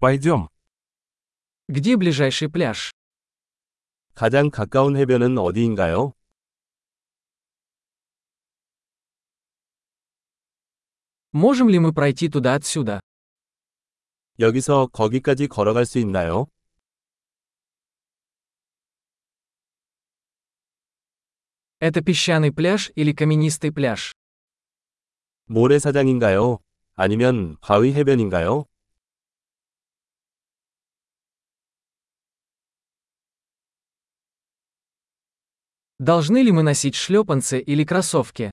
Пойдем. Где ближайший пляж? 가장 가까운 해변은 어디인가요? Можем ли мы пройти туда отсюда? 여기서 거기까지 걸어갈 수 있나요? Это песчаный пляж или каменистый пляж? 모래사장인가요? 아니면 바위 해변인가요? Должны ли мы носить шлепанцы или кроссовки?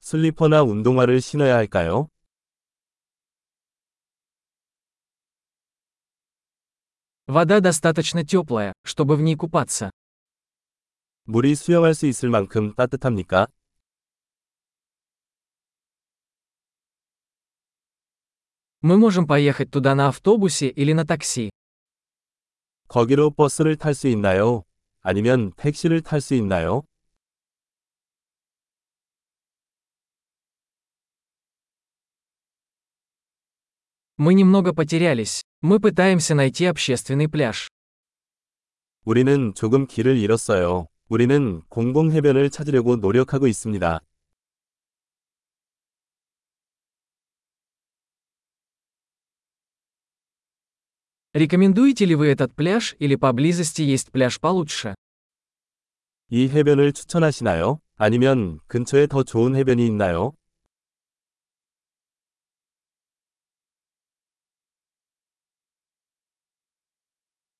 슬리퍼나 운동화를 신어야 할까요? Вода достаточно теплая, чтобы в ней купаться. 물이 수영할 수 있을 만큼 따뜻합니까? Мы можем поехать туда на автобусе или на такси. 거기로 버스를 탈 수 있나요? 아니면 택시를 탈 수 있나요? Мы немного потерялись. Мы пытаемся найти общественный пляж. 우리는 조금 길을 잃었어요. 우리는 공공 해변을 찾으려고 노력하고 있습니다. Рекомендуете ли вы этот пляж или поблизости есть пляж получше? 이 해변을 추천하시나요? 아니면 근처에 더 좋은 해변이 있나요?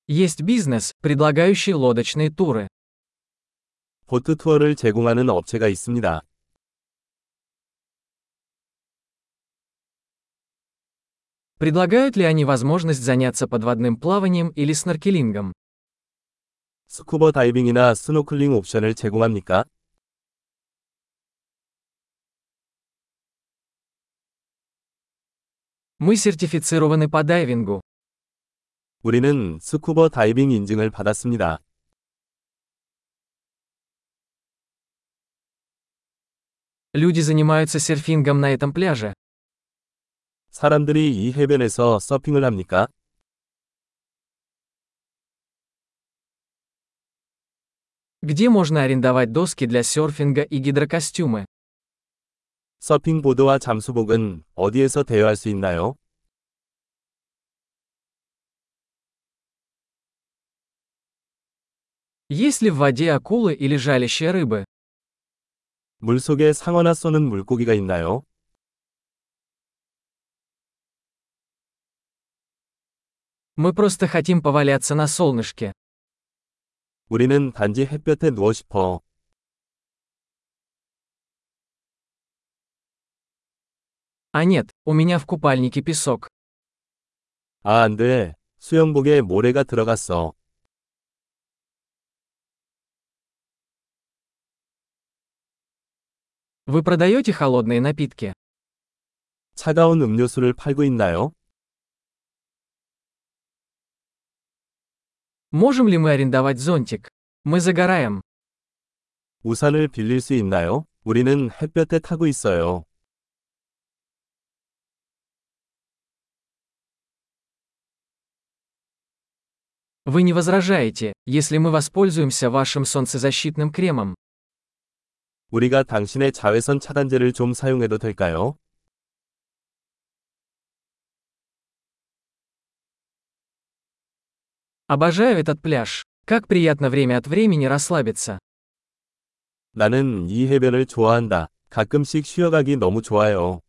Есть бизнес, предлагающий лодочные туры. 보트 투어를 제공하는 업체가 있습니다. Предлагают ли они возможность заняться подводным плаванием или сноркелингом? 스쿠버 다이빙이나 스노클링 옵션을 제공합니까? Мы сертифицированы по дайвингу. 우리는 스쿠버 다이빙 인증을 받았습니다. Люди занимаются серфингом на этом пляже. 사람들이 이 해변에서 서핑을 합니까? Где можно арендовать доски для серфинга и гидрокостюмы? 서핑보드와 잠수복은 어디에서 대여할 수 있나요? Есть ли в воде акулы или жалящие рыбы? 물속에 상어나 쏘는 물고기가 있나요? Мы просто хотим поваляться на солнышке. 우리는 단지 햇볕에 누워 싶어. А нет, у меня в купальнике песок. 아, 안 돼. 수영복에 모래가 들어갔어. Вы продаете холодные напитки? 차가운 음료수를 팔고 있나요? Можем ли мы арендовать зонтик? Мы загораем. 우산을 빌릴 수 있나요? 우리는 햇볕에 타고 있어요. Вы не возражаете, если мы воспользуемся вашим солнцезащитным кремом? 우리가 당신의 자외선 차단제를 좀 사용해도 될까요? Обожаю этот пляж. Как приятно время от времени расслабиться. 나는 이 해변을 좋아한다. 가끔씩 쉬어가기 너무 좋아요.